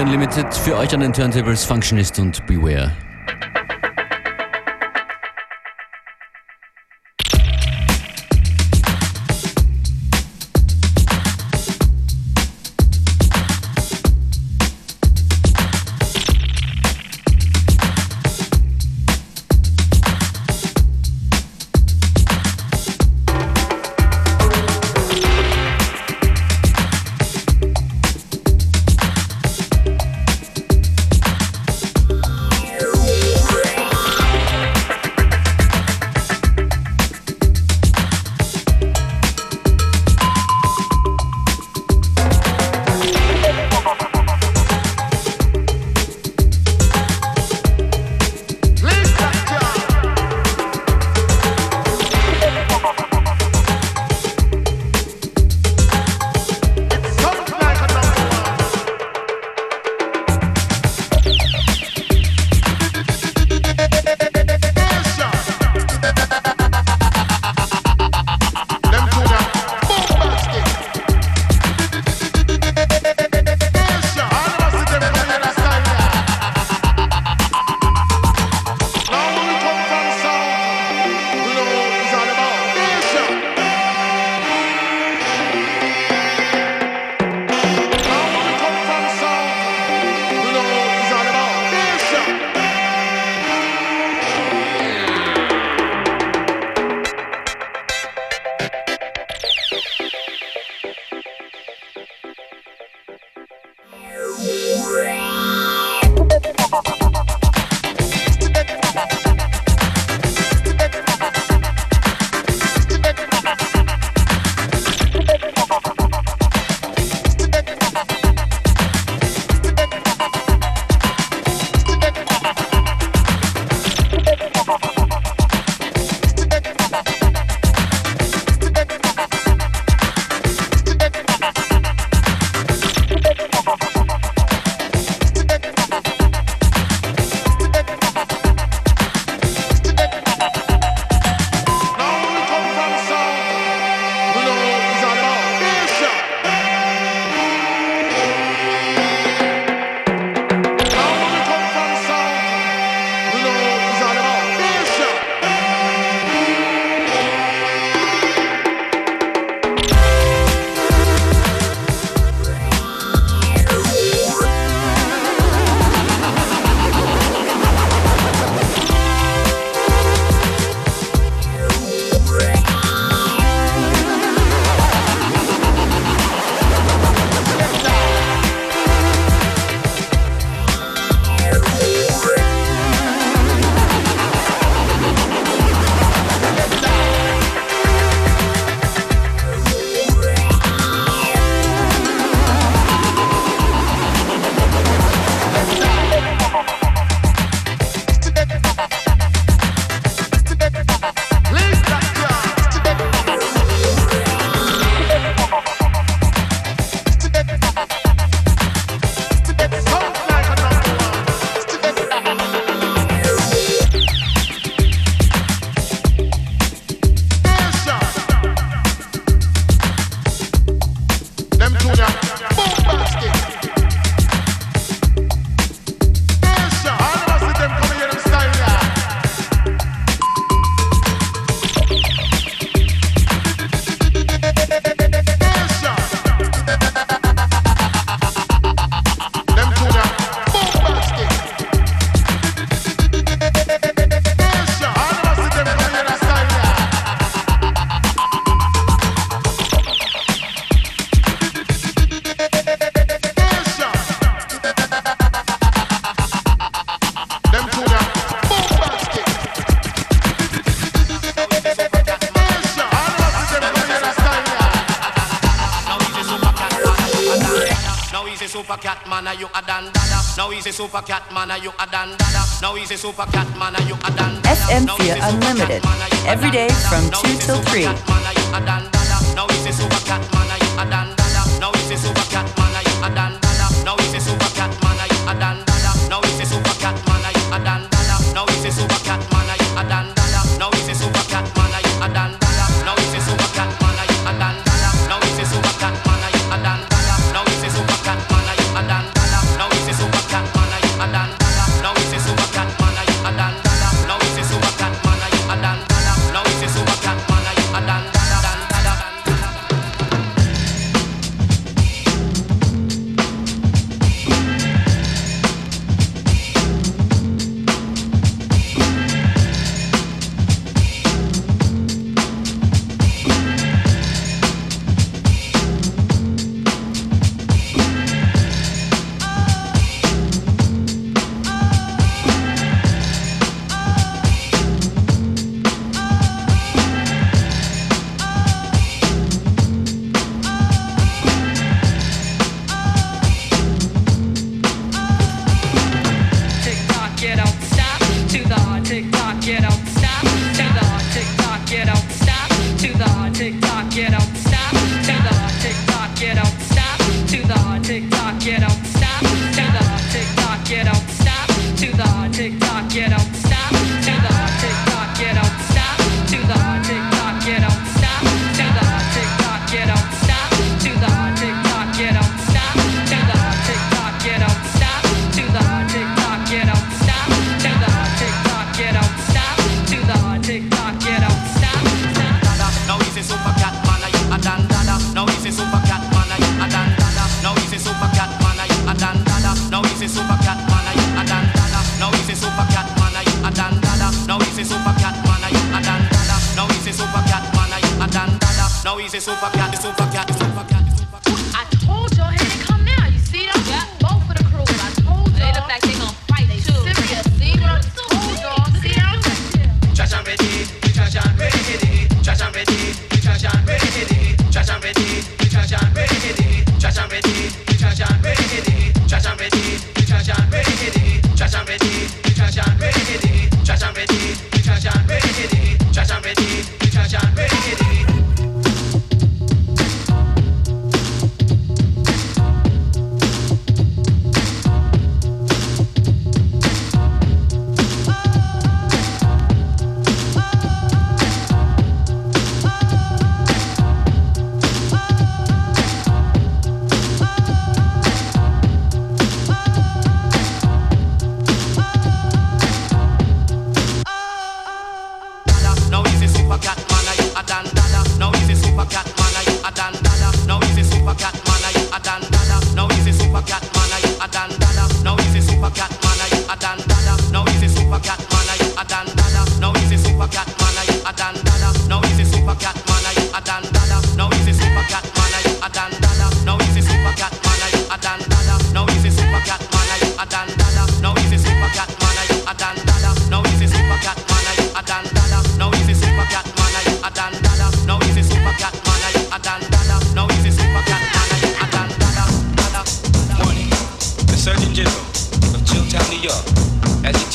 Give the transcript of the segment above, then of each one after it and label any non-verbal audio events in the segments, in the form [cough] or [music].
Unlimited für euch an den Turntables Functionist und Beware.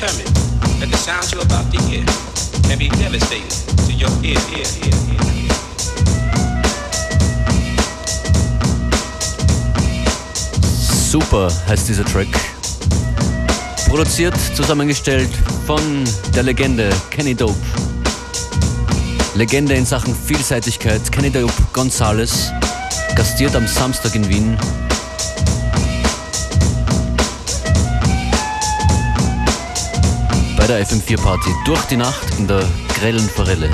determined that the sounds you're about to hear can be devastating to your ear, ear, ear, ear. Super heißt dieser Track. Produziert, zusammengestellt von der Legende Kenny Dope. Legende in Sachen Vielseitigkeit, Kenny Dope Gonzales, gastiert am Samstag in Wien Bei der FM4 Party durch die Nacht in der grellen Forelle.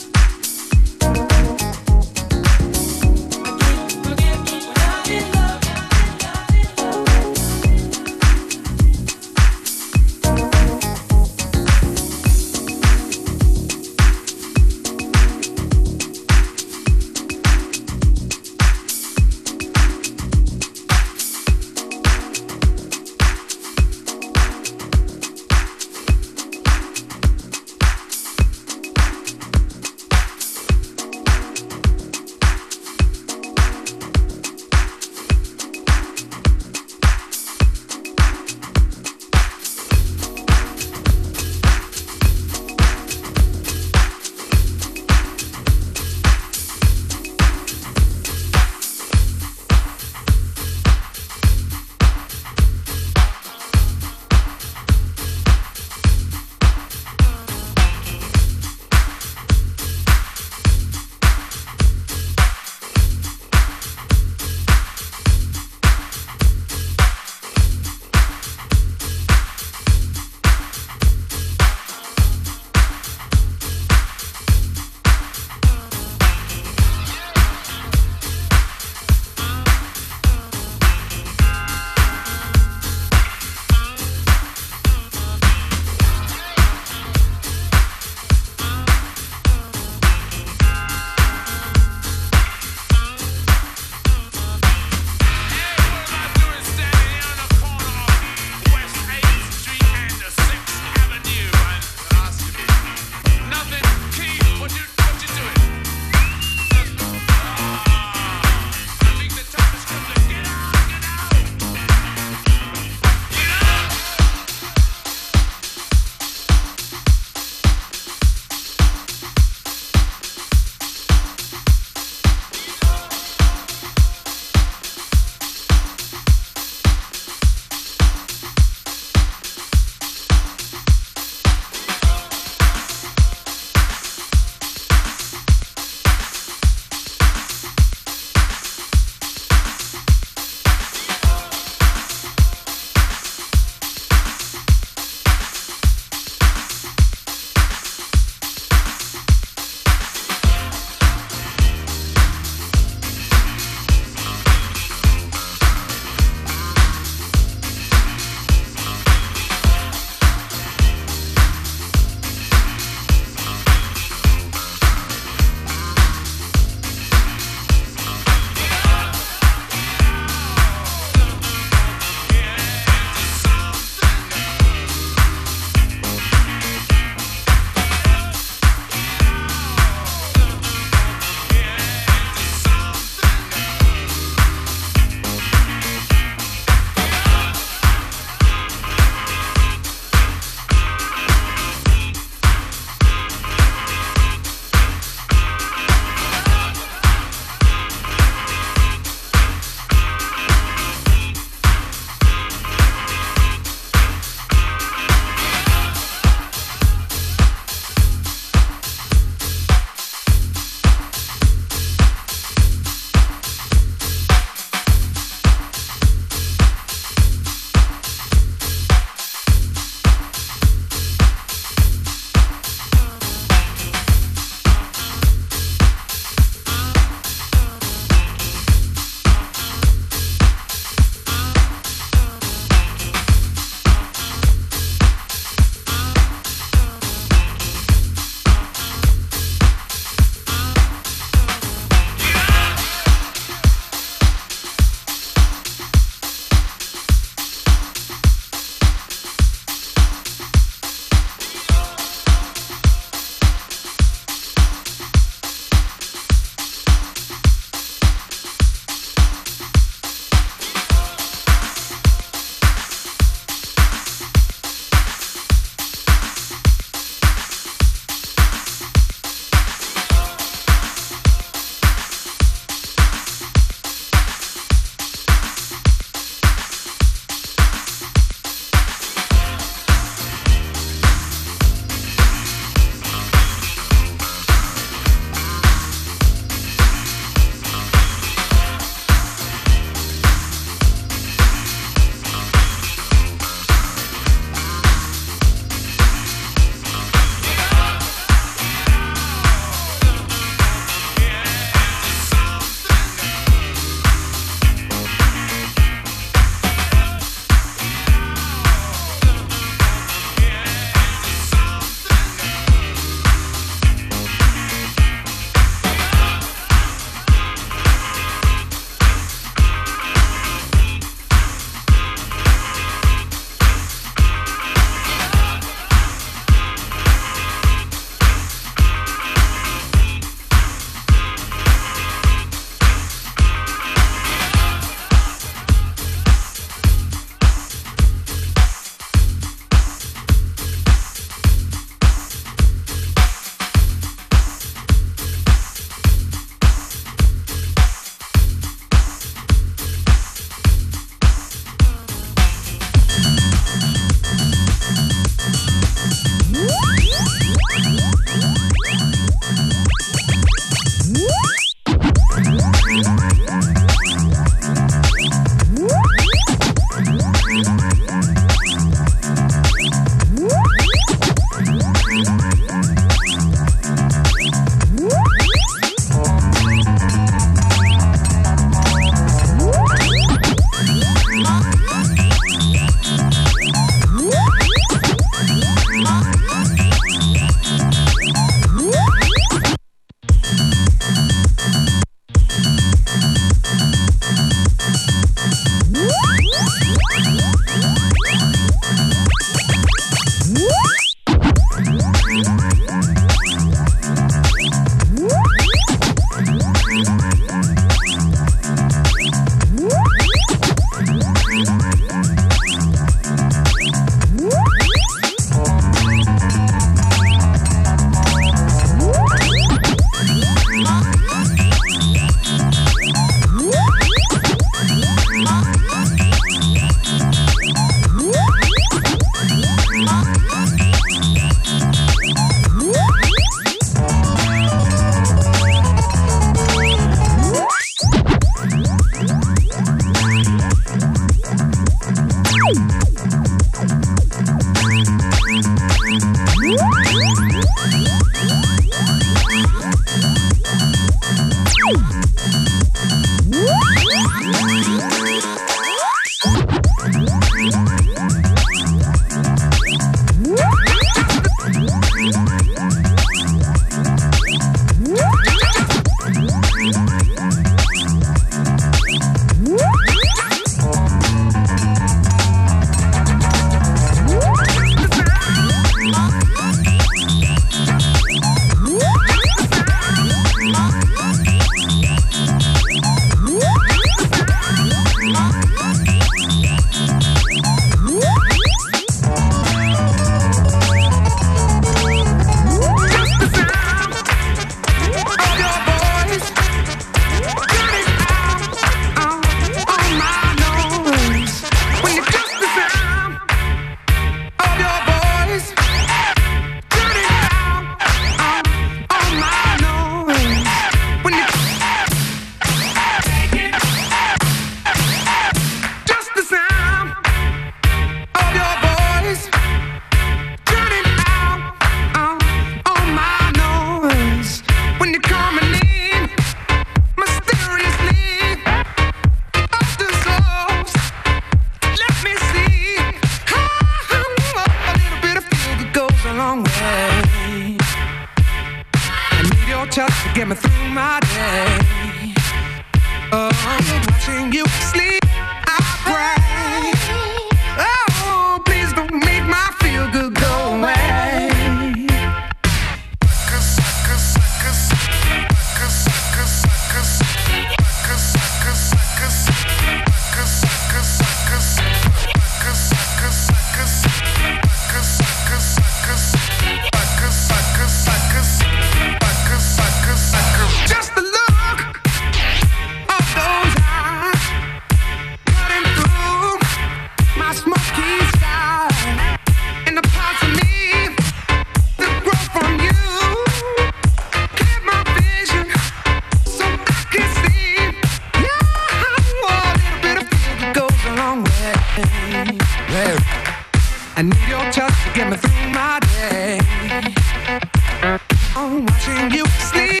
FM4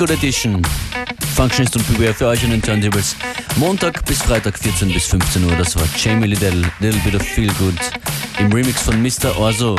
Good Edition. Functionist und Beware für euch an den Turntables. Montag bis Freitag 14 bis 15 Uhr. Das war Jamie Liddell, Little Bit of Feel Good im Remix von Mr. Orzo.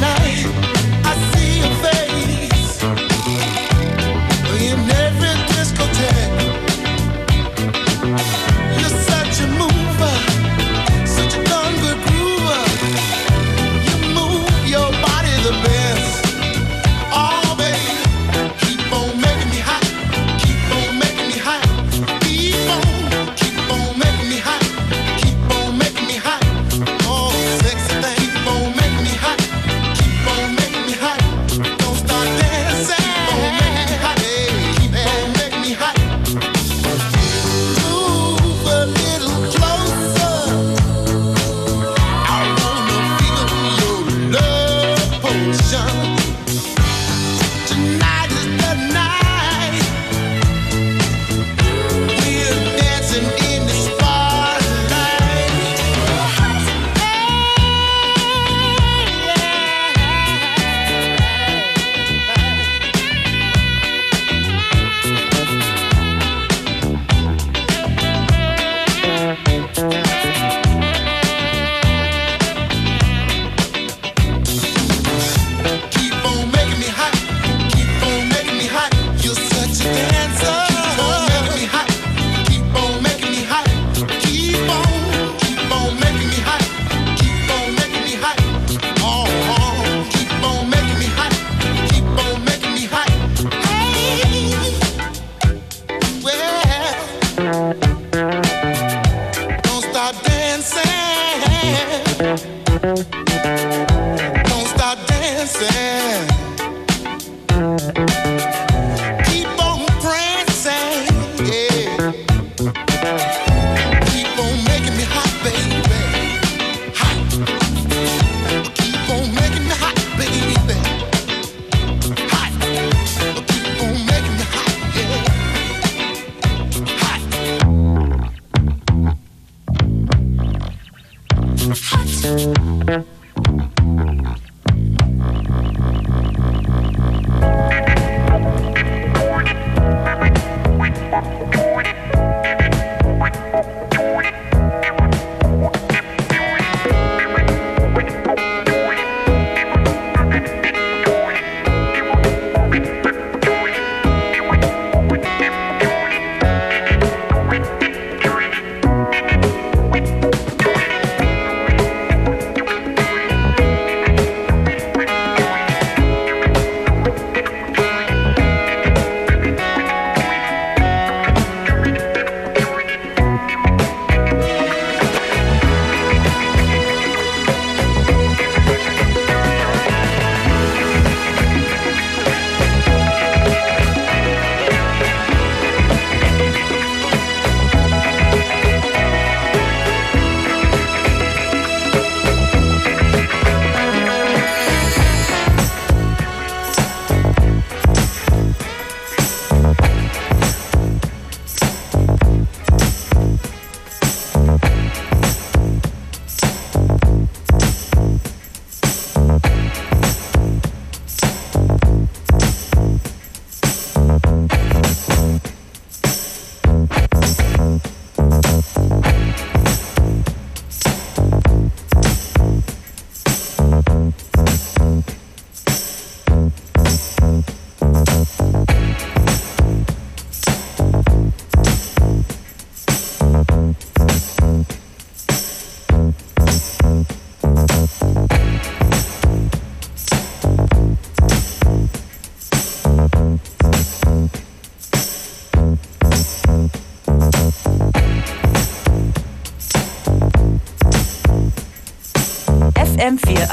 night Don't stop dancing.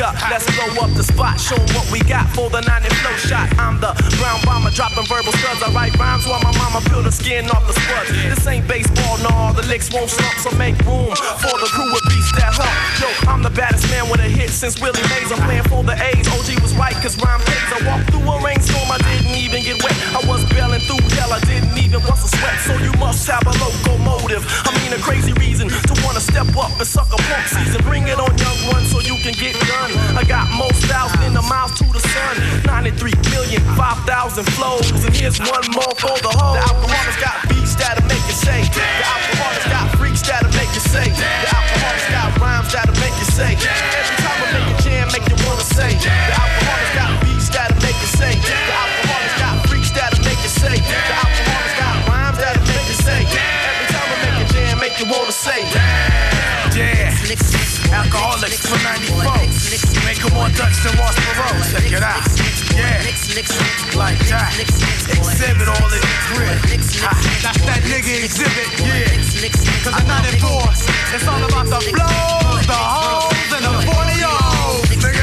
up. Let's blow up the spot. Show what we got for the 90 flow shot. I'm the brown bomber dropping verbal studs. I write rhymes while my mama peel the skin off the spuds. This ain't baseball, no. The licks won't slump, so make room for the crew with beats that hump. Yo, I'm the baddest man with a hit since Willie Mays. I'm playing for the A's. OG was right, cause rhyme pays. I walked through a rainstorm, I didn't even get wet. I was bailing through hell, I didn't even bust a sweat. So you must have a locomotive. I mean a crazy reason to wanna step up and suck a punk season. 5,000 flows. And here's one more for the whole. The Alkaholiks got beats that'll make you say. The Alkaholiks got freaks that'll make you say. The Alkaholiks got rhymes that'll make you say. Every time I make a jam, make you wanna say. The Alkaholiks got beats that'll make you say. The Alkaholiks got freaks that'll make you say. The Alkaholiks got rhymes that'll make you say. Every time I make a jam, make you wanna say. Yeah, Alkaholiks for 94. Make them more Dutch than Ross Perot. Check it out. Yeah, like that. Exhibit all in the grip. That's that nigga exhibit. Yeah, cause the 94, it's all about the flow, the hoes, and the 40 nigga.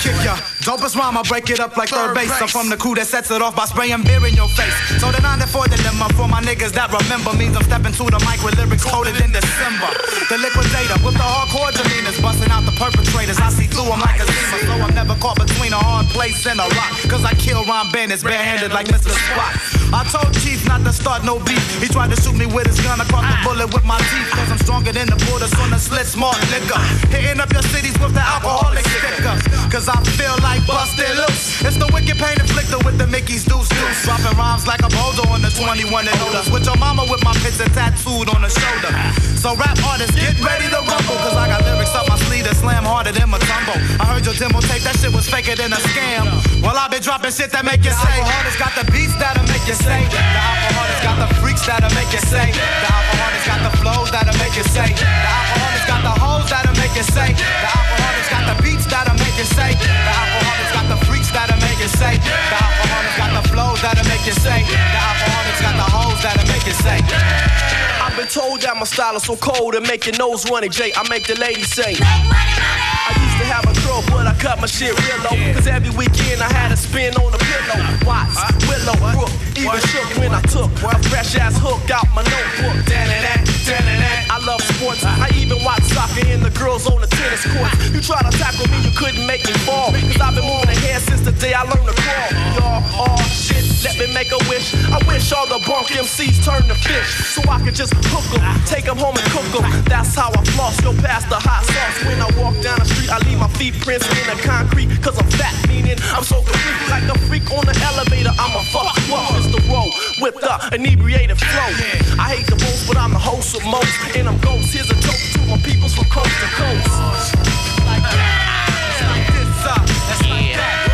Kick ya. Dopest rhyme, I break it up like third base. I'm from the crew that sets it off by spraying beer in your face. So the 94 dilemma for my niggas that remember means I'm stepping to the mic with lyrics coded in December. The liquidator with the hardcore demeanors, busting out perpetrators. I see through them like a zima, so I'm never caught between a hard place and a rock. Cause I kill rhyme bandits barehanded like Mr. Spock. I told Chief not to start no beef. He tried to shoot me with his gun, I caught the bullet with my teeth. Cause I'm stronger than the borders on the slit smart liquor. Hitting up your cities with the alcoholic sticker. Cause I feel like busted loose. It's the wicked pain inflicted with the Mickey's deuce deuce. Dropping rhymes like a boulder on the 21 and older. With your mama with my picture tattooed on the shoulder. So rap artists, get ready to rumble. Cause I got lyrics up my sleeve that slam harder than my tumble. I heard your demo tape, that shit was faker than a scam. Well, I've been dropping shit that make you say. Alkaholiks got the beats that'll make you say. The Alkaholiks got the freaks that'll make you say. The Alkaholiks got the flows that'll make you say. The Alkaholiks got the hoes that'll make you say. The Alkaholiks got the beats that'll make you say. The Alkaholiks got the freaks that'll make you say. The Alkaholiks got the flows that'll make you say. The Alkaholiks got the hoes that'll make you say. I've been told that my style is so cold and make your nose running, Jay. I make the ladies say. I used to have a curl, but I cut my shit real low. Cause every weekend I had a spin on the pillow. Watts, Willow, Brook, even shook when I took a fresh ass hook out my notebook. I love sports. I even watch soccer and the girls on the tennis court. You try to tackle me, you couldn't make me fall. Cause I've been moving ahead since the day I learned to crawl. Y'all, oh shit, let me make a wish. I wish all the bunk MCs turned to fish. So I could just hook them, take them home and cook them. That's how I floss, go past the hot sauce. When I walk down the street, I leave my feet prints in the concrete. Cause I'm fat, meaning I'm so complete. Like a freak on the elevator, I'm a fuck. Fuck, Mr. Roll with the inebriated flow. I hate the most, but I'm the host of most. And I'm ghost. Here's a toast to my peoples from coast to coast. Like that. It's like this, uh, it's like that.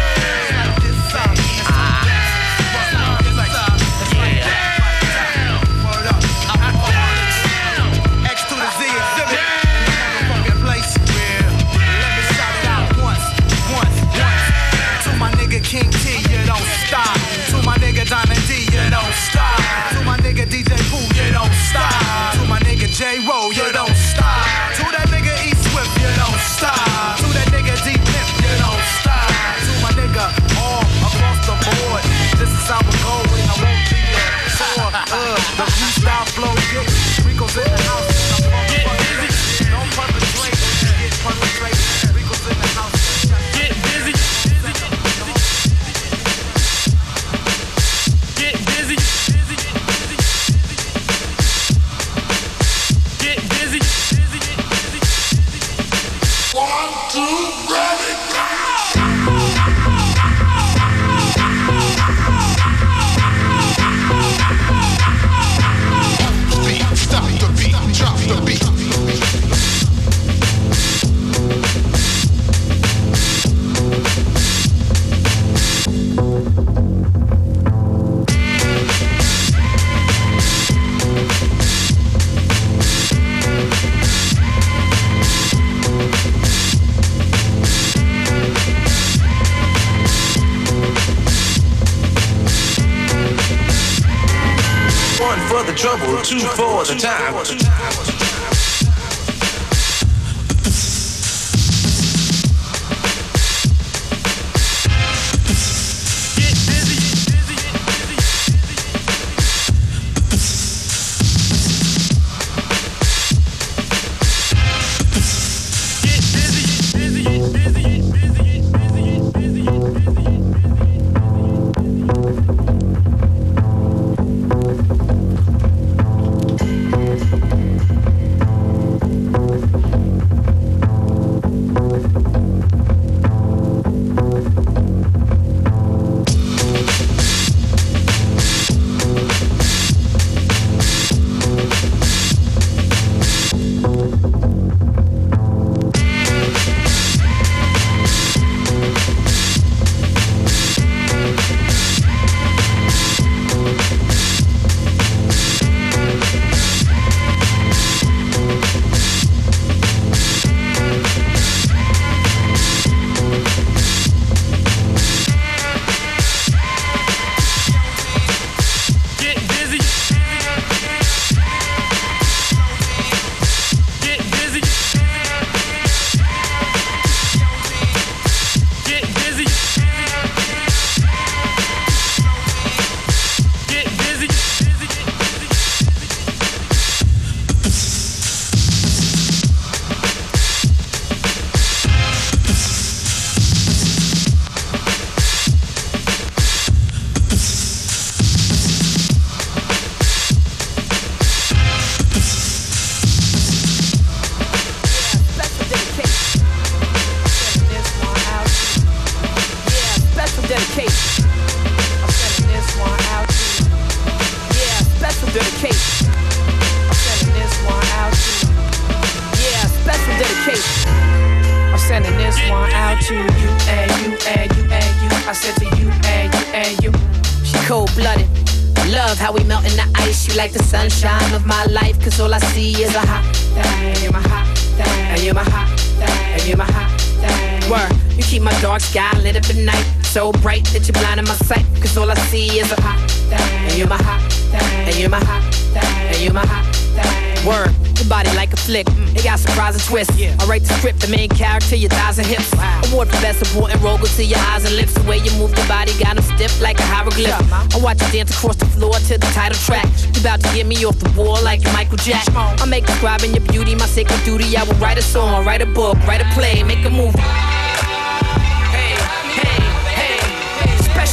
my dark sky lit up at night. So bright that you're blind in my sight. Cause all I see is a hot thing. And you're my hot thing. And you're my hot thing. And you're my hot thing. Word. Your body like a flick. Mm. It got surprise and twist. Yeah. I write the script, the main character, your thighs and hips. Wow. Award for best supporting role, go to your eyes and lips. The way you move your body got them stiff like a hieroglyph. Yeah, I watch you dance across the floor to the title track. You about to get me off the wall like Michael Jack. I make describing your beauty my sacred duty. I will write a song, write a book, write a play, make a movie.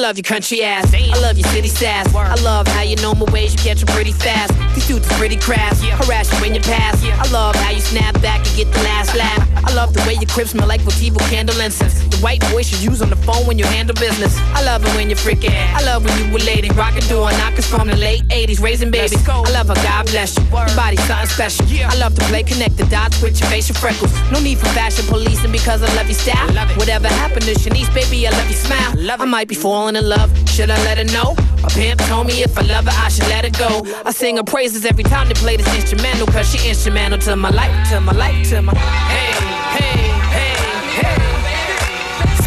your country ass. I love your city sass. I love how you know my ways, you catch them pretty fast. These dudes are pretty crass. Harass you when you pass. I love how you snap back and get the last laugh. I love the way your crib smell like Votivo candle incense. The white voice you use on the phone when you handle business. I love it when you're freaking. I love when you were lady. Rockin' door knockers from the late 80s, raising babies. I love how God bless you. Your body's something special. I love to play connect the dots with your facial freckles. No need for fashion policing because I love your style. Whatever happened to Shanice, baby, I love your smile. I might be falling in in love, should I let her know? My pimp told me if I love her, I should let her go. I sing her praises every time they play this instrumental, cause she instrumental to my life, to my life, to my. Hey, hey, hey, hey.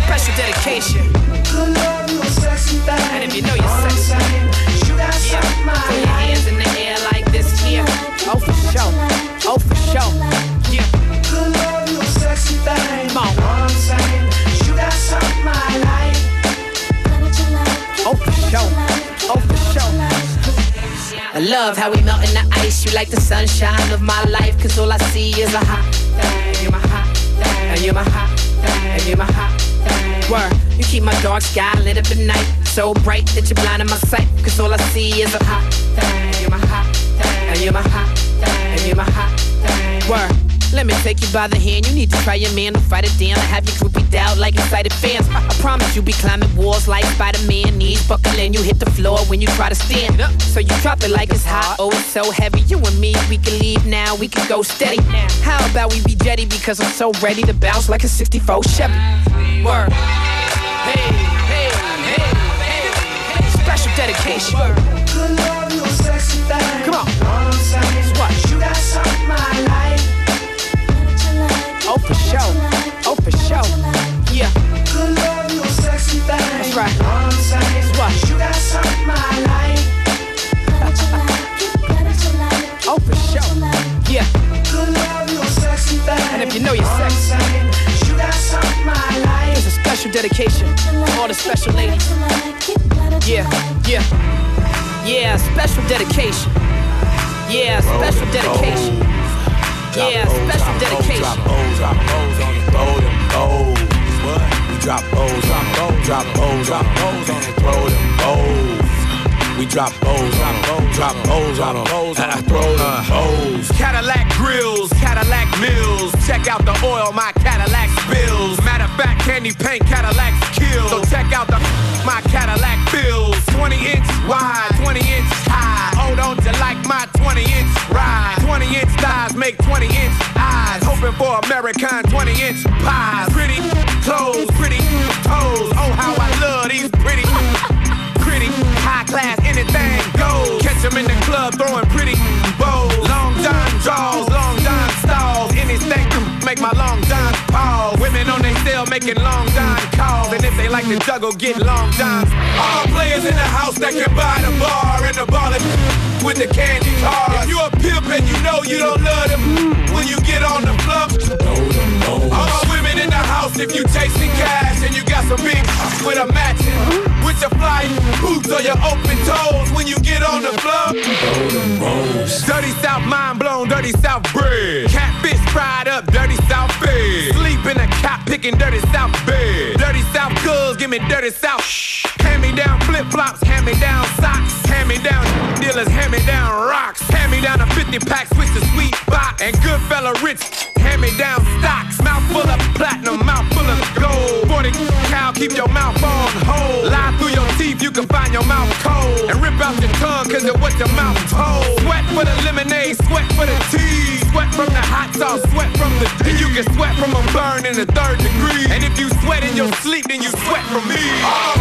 Special dedication. Good love, you a sexy thing. And if you know you're love how we melt in the ice. You like the sunshine of my life. Cause all I see is a hot thing. You're my hot thing. And you're my hot thing. And you're my hot thing. Word. You keep my dark sky lit up at night. So bright that you're blinding my sight. Cause all I see is a hot thing. You're my hot thing. And you're my hot thing. And you're my hot thing. Word. Let me take you by the hand. You need to try your man to fight it down. I have your groupie down like excited fans. I promise you be climbing walls like Spider-Man. Knees buckle and you hit the floor when you try to stand up. So you drop it like it's hot. Oh, it's so heavy. You and me, we can leave now. We can go steady. How about we be jetty because I'm so ready to bounce like a 64 Chevy. Word. Hey, hey, hey, hey. Special dedication. Good love, you a sexy thing. Come on. Know what I'm saying? What? Oh, for sure. Oh, for sure. Yeah, Good love, you sexy thing. That's right. What I'm saying? What? You [laughs] got something I like. oh, for sure. Yeah, Good love, you sexy thing. And if you know you're Know what I'm sexy. You got something I like. here's a special dedication to all the special ladies. Yeah, yeah. Yeah, special dedication. Yeah, special dedication. Yeah, special dedication. Drop O's, drop O's on it, throw them O's. What? We drop O's, drop O's, drop O's, drop O's on it, throw them O's. We drop O's, drop O's, drop O's, drop O's on throw them uh-huh. O's. Cadillac grills, Cadillac mills. Check out the oil my Cadillac spills. Matter of fact, candy paint Cadillacs kill. So check out the my Cadillac bills. 20 inch wide, 20 inch high. Hold on to like my 20 inch ride. 20 inch thighs make 20 inch eyes. Hoping for American 20 inch pies. Pretty clothes, pretty toes. Oh, how I love these pretty pretty high class, anything goes. Catch 'em in the club throwing pretty bows. Long John draws, long John stalls. Anything to make my long John pause. Women on their cell making long John calls. And if they like to juggle, get long Johns. All players in the house that can buy the bar and the ballin' with the candy car. If you a pimp and you know you don't love them when you get on the floor. All my women in the house, if you chasing cash and you got some big with a matching, with your fly boots or your open toes when you get on the floor. Dirty South mind blown, dirty South bread. Catfish fried up, dirty South fed. Sleep in a cop picking dirty South bed. Dirty South girls, give me dirty South. Shh. Hand me down flip flops, hand me down socks. Hand me down dealers, hand me down rocks. Hand me down a 50 pack, switch to sweet box. And good fella rich, hand me down stocks. Mouth full of platinum, mouth full of gold. 40 cow, keep your mouth on hold. Lie through your teeth, you can find your mouth cold. And rip out your tongue, cause of what your mouth told. Sweat for the lemonade, sweat for the tea. Sweat from the hot sauce, sweat from the And you can sweat from a burn in the third degree. And if you sweat in your sleep, then you sweat from me. All